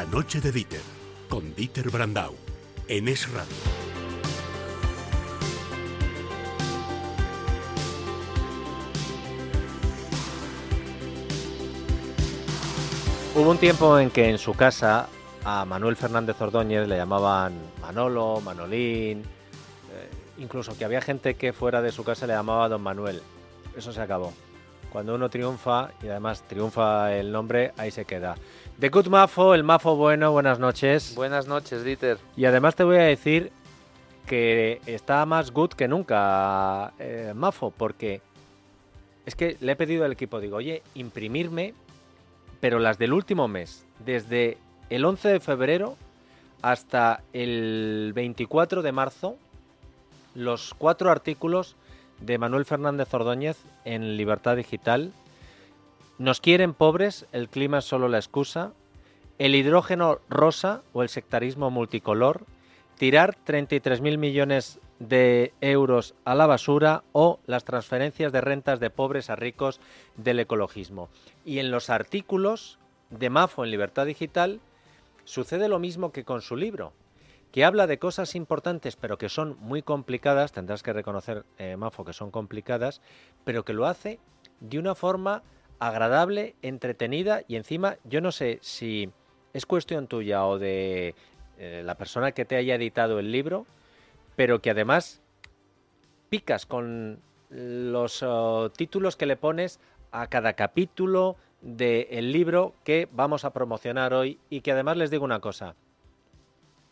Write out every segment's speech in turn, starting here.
La noche de Dieter, con Dieter Brandau, en Es Radio. Hubo un tiempo en que en su casa a Manuel Fernández Ordóñez le llamaban Manolo, Manolín, eh, incluso que había gente que fuera de su casa le llamaba Don Manuel. Eso se acabó. Cuando uno triunfa, y además triunfa el nombre, ahí se queda. The Good Mafo, el Mafo bueno, buenas noches. Buenas noches, Dieter. Y además te voy a decir que está más good que nunca eh, Mafo, porque es que le he pedido al equipo, digo, oye, imprimirme, pero las del último mes, desde el 11 de febrero hasta el 24 de marzo, los cuatro artículos de Manuel Fernández Ordóñez en Libertad Digital. Nos quieren pobres, el clima es solo la excusa. El hidrógeno rosa o el sectarismo multicolor. Tirar 33.000 millones de euros a la basura o las transferencias de rentas de pobres a ricos del ecologismo. Y en los artículos de Mafo en Libertad Digital sucede lo mismo que con su libro que habla de cosas importantes pero que son muy complicadas, tendrás que reconocer, eh, Mafo, que son complicadas, pero que lo hace de una forma agradable, entretenida y encima yo no sé si es cuestión tuya o de eh, la persona que te haya editado el libro, pero que además picas con los oh, títulos que le pones a cada capítulo del libro que vamos a promocionar hoy y que además les digo una cosa,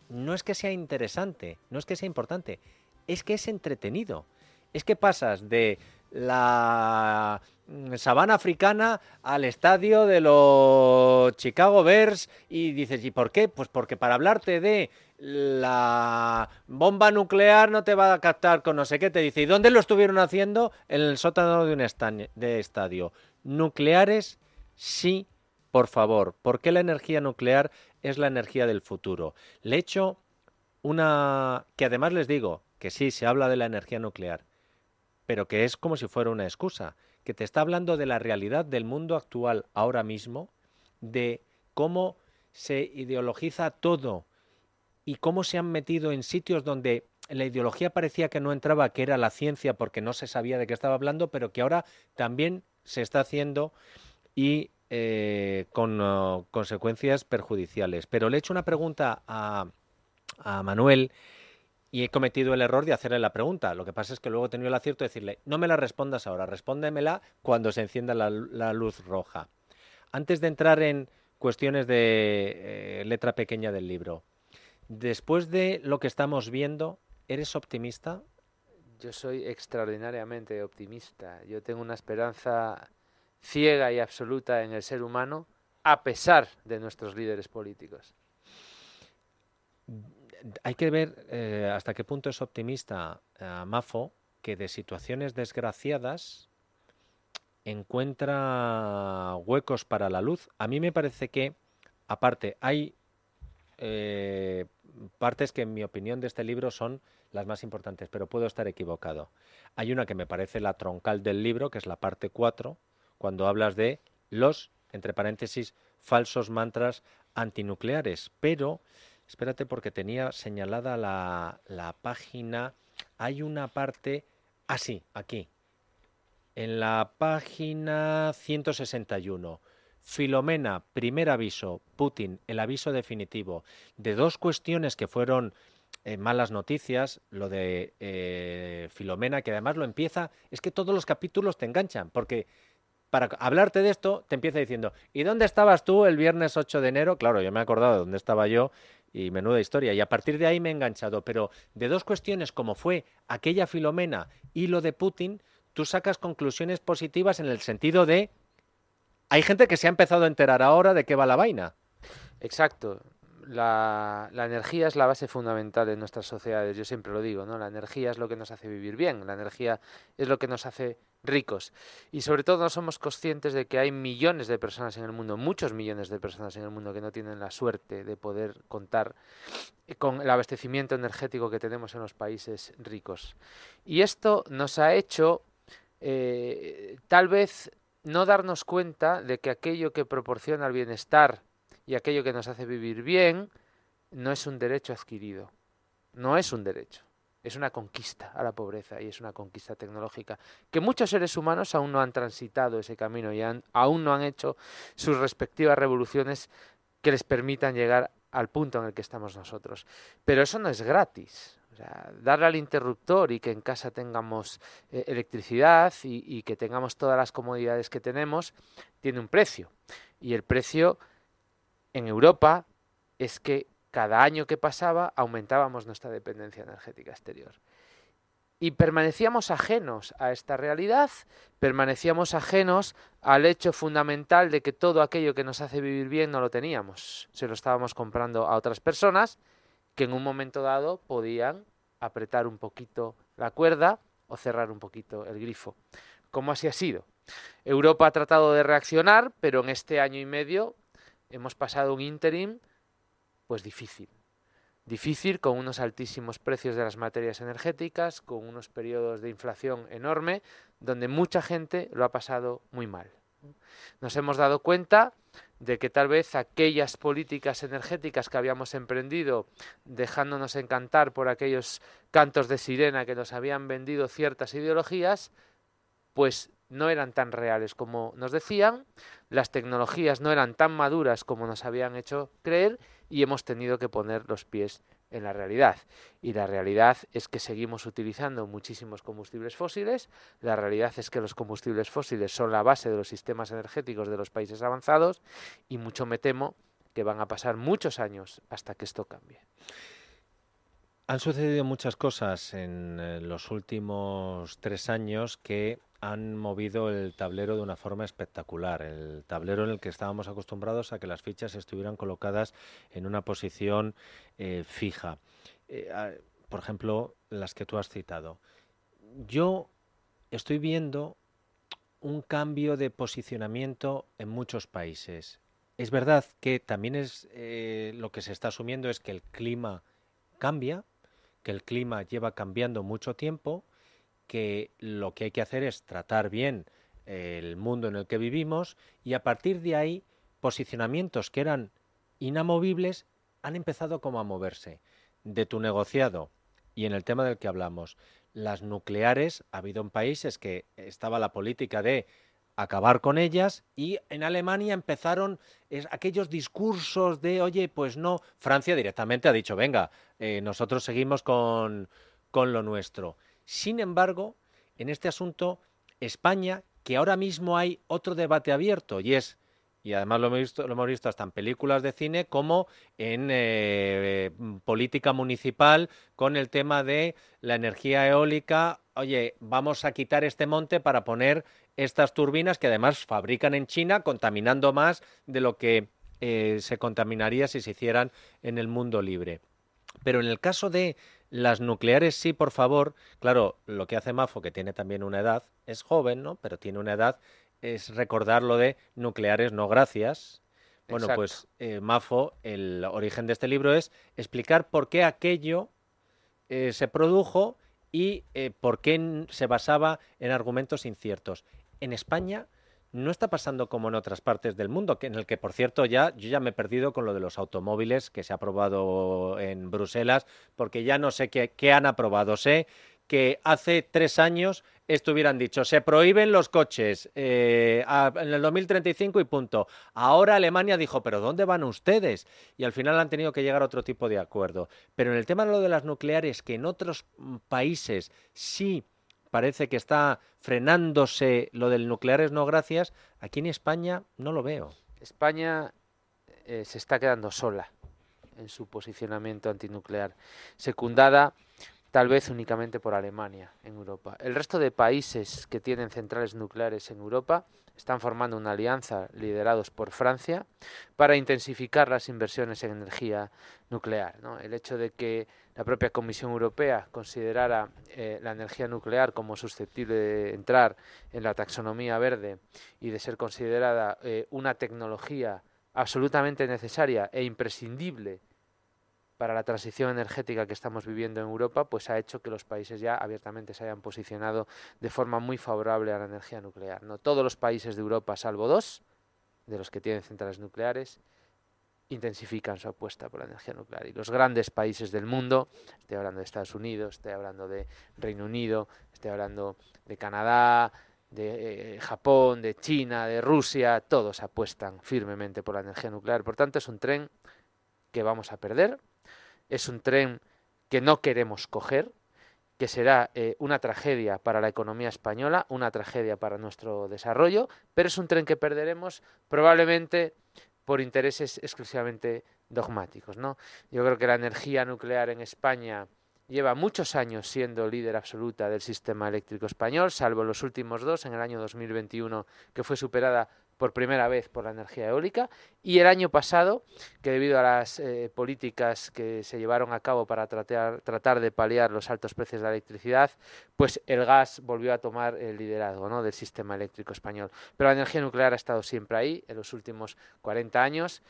no es que sea interesante, no es que sea importante, es que es entretenido. Es que pasas de la mm, sabana africana al estadio de los Chicago Bears y dices, ¿y por qué? Pues porque para hablarte de la bomba nuclear no te va a captar con no sé qué, te dice, ¿y dónde lo estuvieron haciendo? En el sótano de un estadio. Nucleares, sí, por favor. ¿Por qué la energía nuclear es la energía del futuro. Le echo una... que además les digo que sí, se habla de la energía nuclear, pero que es como si fuera una excusa, que te está hablando de la realidad del mundo actual ahora mismo, de cómo se ideologiza todo y cómo se han metido en sitios donde la ideología parecía que no entraba, que era la ciencia porque no se sabía de qué estaba hablando, pero que ahora también se está haciendo y eh, con oh, consecuencias perjudiciales. Pero le he hecho una pregunta a, Manuel y he cometido el error de hacerle la pregunta. Lo que pasa es que luego he tenido el acierto de decirle, no me la respondas ahora, respóndemela cuando se encienda la, luz roja. Antes de entrar en cuestiones de eh, letra pequeña del libro, después de lo que estamos viendo, ¿eres optimista? Yo soy extraordinariamente optimista. Yo tengo una esperanza ciega y absoluta en el ser humano a pesar de nuestros líderes políticos. Hay que ver eh, hasta qué punto es optimista eh, Mafo que de situaciones desgraciadas encuentra huecos para la luz. A mí me parece que, aparte, hay eh, partes que en mi opinión de este libro son las más importantes, pero puedo estar equivocado. Hay una que me parece la troncal del libro, que es la parte 4, cuando hablas de los, entre paréntesis, falsos mantras antinucleares. Pero, espérate porque tenía señalada la, la página, hay una parte, así, ah, aquí, en la página 161. Filomena, primer aviso, Putin, el aviso definitivo, de dos cuestiones que fueron eh, malas noticias, lo de eh, Filomena, que además lo empieza, es que todos los capítulos te enganchan, porque para hablarte de esto, te empieza diciendo, ¿y dónde estabas tú el viernes 8 de enero? Claro, yo me he acordado de dónde estaba yo y menuda historia. Y a partir de ahí me he enganchado. Pero de dos cuestiones como fue aquella Filomena y lo de Putin, tú sacas conclusiones positivas en el sentido de, hay gente que se ha empezado a enterar ahora de qué va la vaina. Exacto la, energía es la base fundamental de nuestras sociedades, yo siempre lo digo, ¿no? La energía es lo que nos hace vivir bien, la energía es lo que nos hace ricos. Y sobre todo no somos conscientes de que hay millones de personas en el mundo, muchos millones de personas en el mundo que no tienen la suerte de poder contar con el abastecimiento energético que tenemos en los países ricos. Y esto nos ha hecho eh, tal vez no darnos cuenta de que aquello que proporciona el bienestar y aquello que nos hace vivir bien no es un derecho adquirido, no es un derecho, es una conquista a la pobreza y es una conquista tecnológica que muchos seres humanos aún no han transitado ese camino y aún no han hecho sus respectivas revoluciones que les permitan llegar al punto en el que estamos nosotros. Pero eso no es gratis. darle al interruptor y que en casa tengamos eh, electricidad y que tengamos todas las comodidades que tenemos, tiene un precio. Y el precio en Europa es que cada año que pasaba aumentábamos nuestra dependencia energética exterior. Y permanecíamos ajenos a esta realidad, permanecíamos ajenos al hecho fundamental de que todo aquello que nos hace vivir bien no lo teníamos. Se lo estábamos comprando a otras personas que en un momento dado podían apretar un poquito la cuerda o cerrar un poquito el grifo. ¿Cómo así ha sido? Europa ha tratado de reaccionar, pero en este año y medio hemos pasado un interim pues difícil. Difícil con unos altísimos precios de las materias energéticas, con unos periodos de inflación enorme, donde mucha gente lo ha pasado muy mal. Nos hemos dado cuenta de que tal vez aquellas políticas energéticas que habíamos emprendido, dejándonos encantar por aquellos cantos de sirena que nos habían vendido ciertas ideologías, pues no eran tan reales como nos decían, las tecnologías no eran tan maduras como nos habían hecho creer y hemos tenido que poner los pies en la realidad. Y la realidad es que seguimos utilizando muchísimos combustibles fósiles, la realidad es que los combustibles fósiles son la base de los sistemas energéticos de los países avanzados y mucho me temo que van a pasar muchos años hasta que esto cambie. Han sucedido muchas cosas en eh, los últimos tres años que han movido el tablero de una forma espectacular. El tablero en el que estábamos acostumbrados a que las fichas estuvieran colocadas en una posición eh, fija. Eh, por ejemplo, las que tú has citado. Yo estoy viendo un cambio de posicionamiento en muchos países. Es verdad que también es lo que se está asumiendo es que el clima cambia, que el clima lleva cambiando mucho tiempo que lo que hay que hacer es tratar bien el mundo en el que vivimos y a partir de ahí posicionamientos que eran inamovibles han empezado como a moverse. De tu negociado y en el tema del que hablamos, las nucleares, ha habido en países que estaba la política de acabar con ellas y en Alemania empezaron aquellos discursos de, oye, pues no, Francia directamente ha dicho, venga, eh, nosotros seguimos con, con lo nuestro. Sin embargo, en este asunto, España, que ahora mismo hay otro debate abierto y es y además lo hemos visto, lo hemos visto hasta en películas de cine como en eh, política municipal con el tema de la energía eólica. Oye, vamos a quitar este monte para poner estas turbinas que además fabrican en China, contaminando más de lo que eh, se contaminaría si se hicieran en el mundo libre. Pero en el caso de las nucleares sí, por favor. Claro, lo que hace Mafo, que tiene también una edad, es joven, ¿no? Pero tiene una edad, es recordar lo de nucleares no gracias. Bueno, pues eh, Mafo, el origen de este libro es explicar por qué aquello eh, se produjo y eh, por qué se basaba en argumentos inciertos. En España no está pasando como en otras partes del mundo, que en el que, por cierto, ya yo ya me he perdido con lo de los automóviles que se ha aprobado en Bruselas, porque ya no sé qué, han aprobado. Sé que hace tres años estuvieran dicho, se prohíben los coches eh, en el 2035 y punto. Ahora Alemania dijo, pero ¿dónde van ustedes? Y al final han tenido que llegar a otro tipo de acuerdo. Pero en el tema de lo de las nucleares, que en otros países sí parece que está frenándose lo del nucleares no gracias, aquí en España no lo veo. España eh, se está quedando sola en su posicionamiento antinuclear, secundada tal vez únicamente por Alemania en Europa. El resto de países que tienen centrales nucleares en Europa están formando una alianza liderados por Francia para intensificar las inversiones en energía nuclear. El hecho de que la propia Comisión Europea considerara eh, la energía nuclear como susceptible de entrar en la taxonomía verde y de ser considerada eh, una tecnología absolutamente necesaria e imprescindible para la transición energética que estamos viviendo en Europa, pues ha hecho que los países ya abiertamente se hayan posicionado de forma muy favorable a la energía nuclear. No todos los países de Europa, salvo dos, de los que tienen centrales nucleares, intensifican su apuesta por la energía nuclear. Y los grandes países del mundo, estoy hablando de Estados Unidos, estoy hablando de Reino Unido, estoy hablando de Canadá, de eh, Japón, de China, de Rusia, todos apuestan firmemente por la energía nuclear. Por tanto, es un tren que vamos a perder, es un tren que no queremos coger, que será eh, una tragedia para la economía española, una tragedia para nuestro desarrollo, pero es un tren que perderemos probablemente por intereses exclusivamente dogmáticos. ¿no? Yo creo que la energía nuclear en España lleva muchos años siendo líder absoluta del sistema eléctrico español, salvo los últimos dos, en el año 2021, que fue superada por primera vez por la energía eólica y el año pasado, que debido a las eh, políticas que se llevaron a cabo para tratar, tratar de paliar los altos precios de la electricidad, pues el gas volvió a tomar el liderazgo ¿no? del sistema eléctrico español. Pero la energía nuclear ha estado siempre ahí en los últimos 40 años,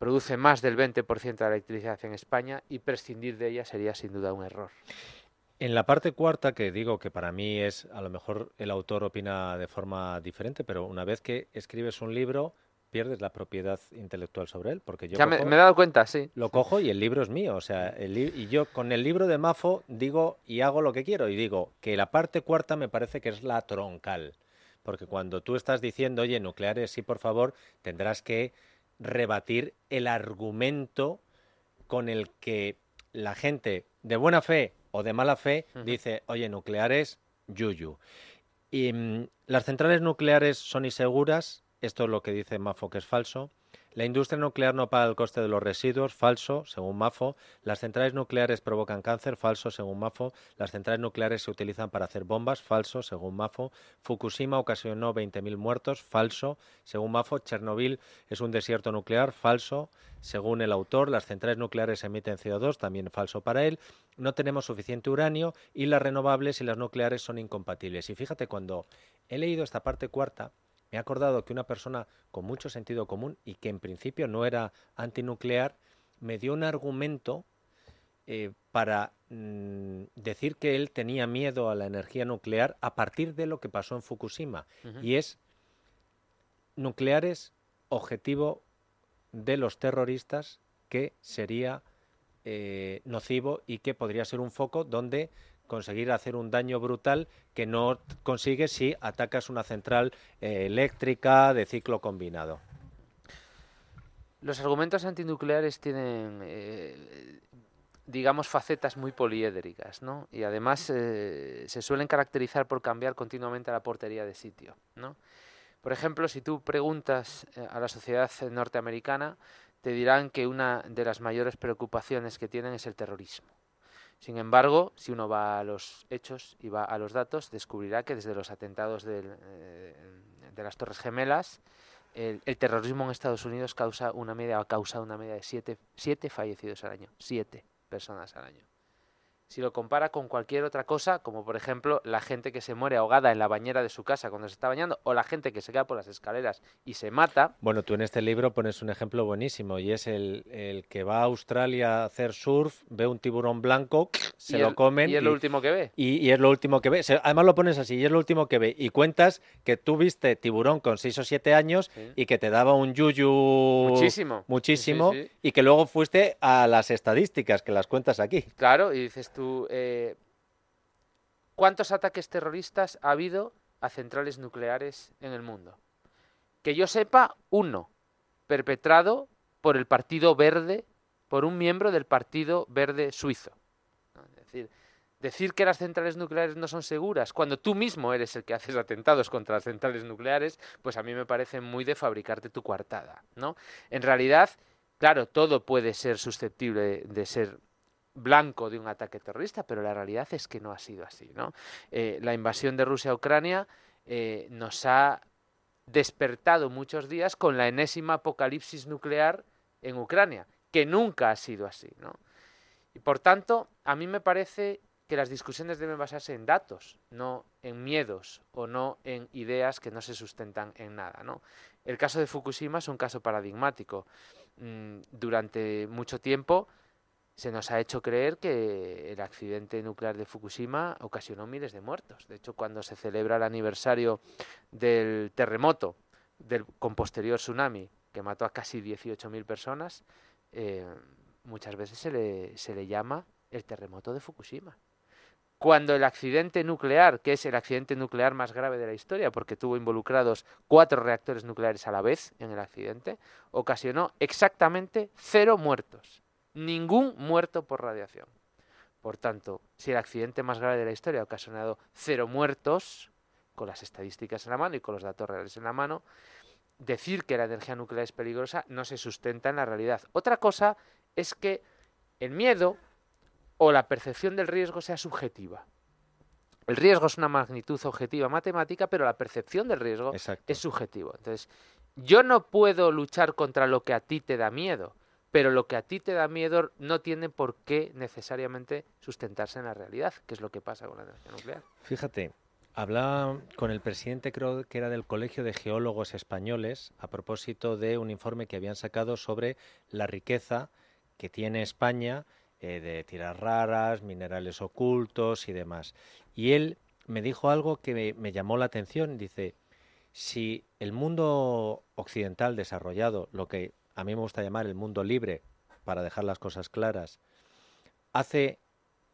produce más del 20% de la electricidad en España y prescindir de ella sería sin duda un error. En la parte cuarta, que digo que para mí es, a lo mejor el autor opina de forma diferente, pero una vez que escribes un libro, pierdes la propiedad intelectual sobre él, porque yo me, he dado cuenta, sí. Lo cojo y el libro es mío, o sea, y yo con el libro de Mafo digo y hago lo que quiero y digo que la parte cuarta me parece que es la troncal, porque cuando tú estás diciendo, oye, nucleares, sí, por favor, tendrás que rebatir el argumento con el que la gente de buena fe o de mala fe dice, oye, nucleares, yuyu. Y mm, las centrales nucleares son inseguras, esto es lo que dice Mafo que es falso. La industria nuclear no paga el coste de los residuos, falso, según MAFO. Las centrales nucleares provocan cáncer, falso, según MAFO. Las centrales nucleares se utilizan para hacer bombas, falso, según MAFO. Fukushima ocasionó 20.000 muertos, falso, según MAFO. Chernobyl es un desierto nuclear, falso, según el autor. Las centrales nucleares emiten CO2, también falso para él. No tenemos suficiente uranio y las renovables y las nucleares son incompatibles. Y fíjate, cuando he leído esta parte cuarta, me he acordado que una persona con mucho sentido común y que en principio no era antinuclear, me dio un argumento eh, para mm, decir que él tenía miedo a la energía nuclear a partir de lo que pasó en Fukushima. Y es nucleares objetivo de los terroristas que sería eh, nocivo y que podría ser un foco donde conseguir hacer un daño brutal que no consigues si atacas una central eh, eléctrica de ciclo combinado. Los argumentos antinucleares tienen, eh, digamos, facetas muy poliédricas, ¿no? Y además eh, se suelen caracterizar por cambiar continuamente la portería de sitio, ¿no? Por ejemplo, si tú preguntas a la sociedad norteamericana, te dirán que una de las mayores preocupaciones que tienen es el terrorismo. Sin embargo, si uno va a los hechos y va a los datos, descubrirá que desde los atentados eh, de las Torres Gemelas, el, terrorismo en Estados Unidos causa una media, ha causado una media de siete, siete fallecidos al año. Siete personas al año si lo compara con cualquier otra cosa, como por ejemplo la gente que se muere ahogada en la bañera de su casa cuando se está bañando, o la gente que se queda por las escaleras y se mata. Bueno, tú en este libro pones un ejemplo buenísimo, y es el, que va a Australia a hacer surf, ve un tiburón blanco, se lo comen. Y es lo último que ve. Y, es lo último que ve. Además lo pones así, y es lo último que ve. Y cuentas que tú viste tiburón con 6 o 7 años y que te daba un yuyu muchísimo, muchísimo y que luego fuiste a las estadísticas, que las cuentas aquí. Claro, y dices tú eh, ¿cuántos ataques terroristas ha habido a centrales nucleares en el mundo? Que yo sepa, uno, perpetrado por el Partido Verde, por un miembro del Partido Verde suizo. Es decir, decir que las centrales nucleares no son seguras cuando tú mismo eres el que haces atentados contra las centrales nucleares, pues a mí me parece muy de fabricarte tu coartada, ¿no? En realidad, claro, todo puede ser susceptible de ser blanco de un ataque terrorista, pero la realidad es que no ha sido así. ¿no? Eh, la invasión de Rusia a Ucrania eh, nos ha despertado muchos días con la enésima apocalipsis nuclear en Ucrania, que nunca ha sido así. ¿no? Y por tanto, a mí me parece que las discusiones deben basarse en datos, no en miedos o no en ideas que no se sustentan en nada. ¿no? El caso de Fukushima es un caso paradigmático. Mm, durante mucho tiempo se nos ha hecho creer que el accidente nuclear de Fukushima ocasionó miles de muertos. De hecho, cuando se celebra el aniversario del terremoto del, con posterior tsunami que mató a casi 18.000 personas, eh, muchas veces se le, se le llama el terremoto de Fukushima. Cuando el accidente nuclear, que es el accidente nuclear más grave de la historia, porque tuvo involucrados cuatro reactores nucleares a la vez en el accidente, ocasionó exactamente cero muertos. Ningún muerto por radiación. Por tanto, si el accidente más grave de la historia ha ocasionado cero muertos, con las estadísticas en la mano y con los datos reales en la mano, decir que la energía nuclear es peligrosa no se sustenta en la realidad. Otra cosa es que el miedo o la percepción del riesgo sea subjetiva. El riesgo es una magnitud objetiva matemática, pero la percepción del riesgo es subjetivo. Entonces, yo no puedo luchar contra lo que a ti te da miedo, pero lo que a ti te da miedo no tiene por qué necesariamente sustentarse en la realidad, que es lo que pasa con la energía nuclear. Fíjate, hablaba con el presidente, creo que era del Colegio de Geólogos Españoles, a propósito de un informe que habían sacado sobre la riqueza que tiene España eh, de tiras raras, minerales ocultos y demás. Y él me dijo algo que me llamó la atención. Dice, si el mundo occidental desarrollado, lo que a mí me gusta llamar el mundo libre, para dejar las cosas claras, hace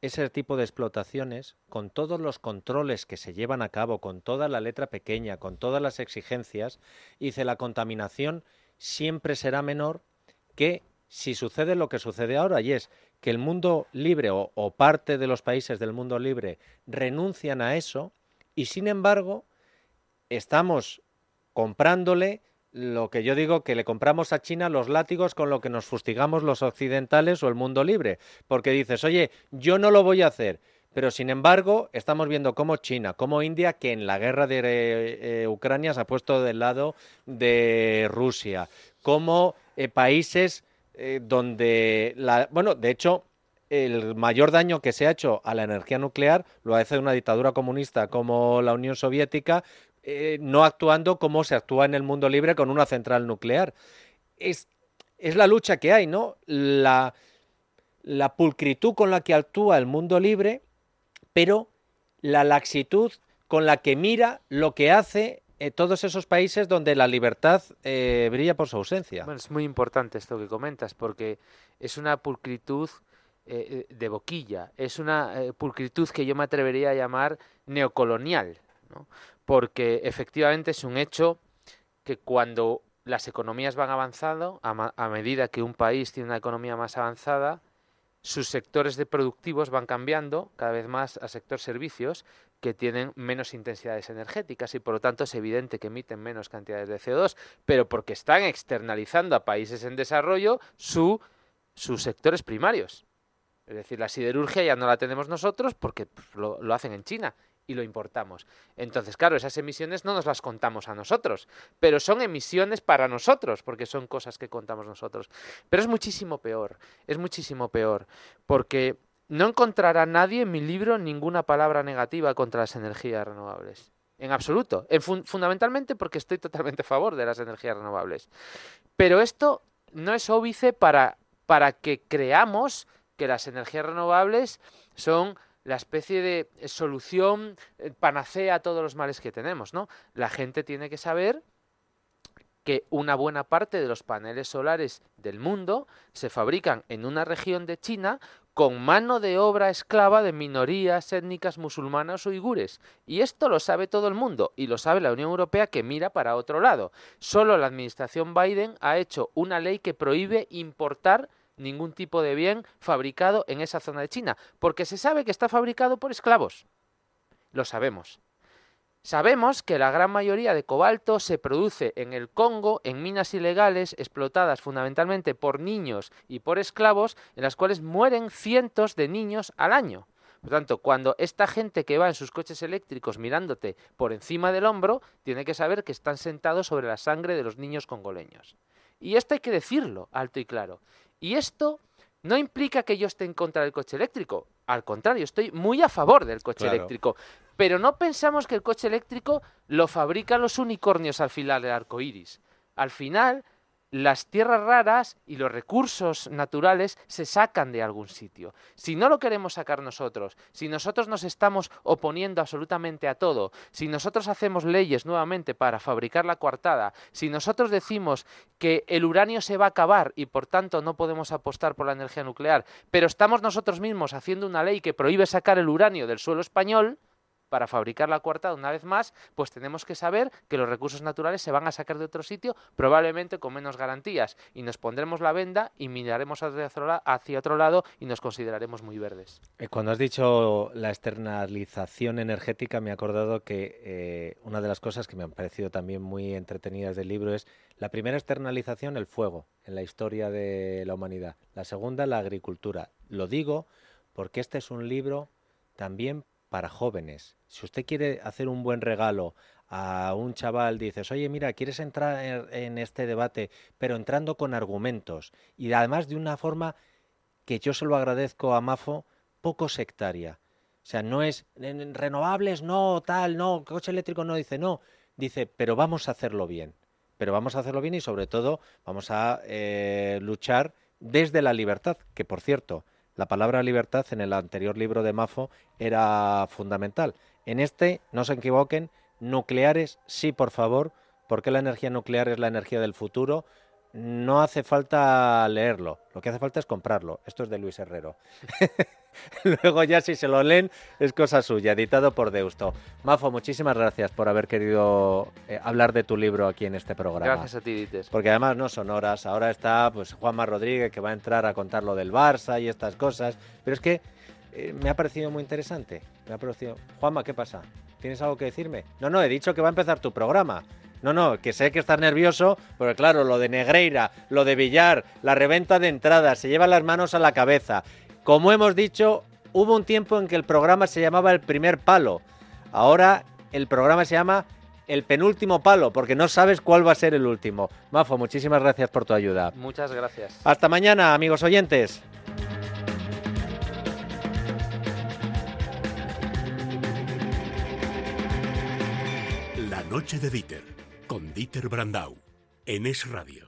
ese tipo de explotaciones, con todos los controles que se llevan a cabo, con toda la letra pequeña, con todas las exigencias, dice la contaminación siempre será menor que si sucede lo que sucede ahora, y es que el mundo libre o, o parte de los países del mundo libre renuncian a eso, y sin embargo estamos comprándole lo que yo digo que le compramos a China los látigos con lo que nos fustigamos los occidentales o el mundo libre, porque dices, oye, yo no lo voy a hacer, pero sin embargo estamos viendo cómo China, como India, que en la guerra de eh, eh, Ucrania se ha puesto del lado de Rusia, como eh, países donde, la, bueno, de hecho, el mayor daño que se ha hecho a la energía nuclear lo hace una dictadura comunista como la Unión Soviética, eh, no actuando como se actúa en el mundo libre con una central nuclear. Es, es la lucha que hay, ¿no? La, la pulcritud con la que actúa el mundo libre, pero la laxitud con la que mira lo que hace en todos esos países donde la libertad eh, brilla por su ausencia. Bueno, es muy importante esto que comentas, porque es una pulcritud eh, de boquilla, es una pulcritud que yo me atrevería a llamar neocolonial, ¿no? Porque efectivamente es un hecho que cuando las economías van avanzando, a, medida que un país tiene una economía más avanzada, sus sectores de productivos van cambiando cada vez más a sector servicios que tienen menos intensidades energéticas y por lo tanto es evidente que emiten menos cantidades de CO2, pero porque están externalizando a países en desarrollo su, sus sectores primarios. Es decir, la siderurgia ya no la tenemos nosotros porque pues, lo hacen en China y lo importamos. Entonces, claro, esas emisiones no nos las contamos a nosotros, pero son emisiones para nosotros, porque son cosas que contamos nosotros. Pero es muchísimo peor, es muchísimo peor, porque no encontrará nadie en mi libro ninguna palabra negativa contra las energías renovables. En absoluto. fundamentalmente porque estoy totalmente a favor de las energías renovables. Pero esto no es óbice para, para que creamos que las energías renovables son la especie de eh, solución eh, panacea a todos los males que tenemos, ¿no? La gente tiene que saber que una buena parte de los paneles solares del mundo se fabrican en una región de China con mano de obra esclava de minorías étnicas musulmanas o uigures. Y esto lo sabe todo el mundo y lo sabe la Unión Europea que mira para otro lado. Solo la administración Biden ha hecho una ley que prohíbe importar ningún tipo de bien fabricado en esa zona de China, porque se sabe que está fabricado por esclavos. Lo sabemos. Sabemos que la gran mayoría de cobalto se produce en el Congo, en minas ilegales explotadas fundamentalmente por niños y por esclavos, en las cuales mueren cientos de niños al año. Por tanto, cuando esta gente que va en sus coches eléctricos mirándote por encima del hombro, tiene que saber que están sentados sobre la sangre de los niños congoleños. Y esto hay que decirlo alto y claro. Y esto no implica que yo esté en contra del coche eléctrico. Al contrario, estoy muy a favor del coche eléctrico. Pero no pensamos que el coche eléctrico lo fabrican los unicornios al final del arco iris. Al final, las tierras raras y los recursos naturales se sacan de algún sitio. Si no lo queremos sacar nosotros, si nosotros nos estamos oponiendo absolutamente a todo, si nosotros hacemos leyes nuevamente para fabricar la coartada, si nosotros decimos que el uranio se va a acabar y por tanto no podemos apostar por la energía nuclear, pero estamos nosotros mismos haciendo una ley que prohíbe sacar el uranio del suelo español, para fabricar la coartada una vez más, pues tenemos que saber que los recursos naturales se van a sacar de otro sitio, probablemente con menos garantías, y nos pondremos la venda y miraremos hacia otro lado y nos consideraremos muy verdes. Eh, cuando has dicho la externalización energética, me he acordado que eh, una de las cosas que me han parecido también muy entretenidas del libro es la primera externalización, el fuego, en la historia de la humanidad. La segunda, la agricultura. Lo digo porque este es un libro también para jóvenes. Si usted quiere hacer un buen regalo a un chaval, dices, oye, mira, quieres entrar en este debate, pero entrando con argumentos y además de una forma que yo se lo agradezco a Mafo, poco sectaria. O sea, no es renovables, no, tal, no, coche eléctrico no, dice, no, dice, pero vamos a hacerlo bien. Pero vamos a hacerlo bien y sobre todo vamos a eh, luchar desde la libertad, que por cierto, la palabra libertad en el anterior libro de Mafo era fundamental. En este, no se equivoquen, nucleares sí, por favor, porque la energía nuclear es la energía del futuro. No hace falta leerlo, lo que hace falta es comprarlo. Esto es de Luis Herrero. Luego ya si se lo leen es cosa suya, editado por Deusto. Mafo, muchísimas gracias por haber querido eh, hablar de tu libro aquí en este programa. Gracias a ti, Dites. Porque además no son horas. Ahora está pues Juanma Rodríguez que va a entrar a contar lo del Barça y estas cosas. Pero es que eh, me ha parecido muy interesante. Me ha parecido... Juanma, ¿qué pasa? ¿Tienes algo que decirme? No, no, he dicho que va a empezar tu programa. No, no, que sé que estás nervioso, pero claro, lo de Negreira, lo de Villar, la reventa de entradas, se llevan las manos a la cabeza. Como hemos dicho, hubo un tiempo en que el programa se llamaba El primer palo. Ahora el programa se llama El penúltimo palo, porque no sabes cuál va a ser el último. Mafo, muchísimas gracias por tu ayuda. Muchas gracias. Hasta mañana, amigos oyentes. La noche de Dieter, con Dieter Brandau, en Es Radio.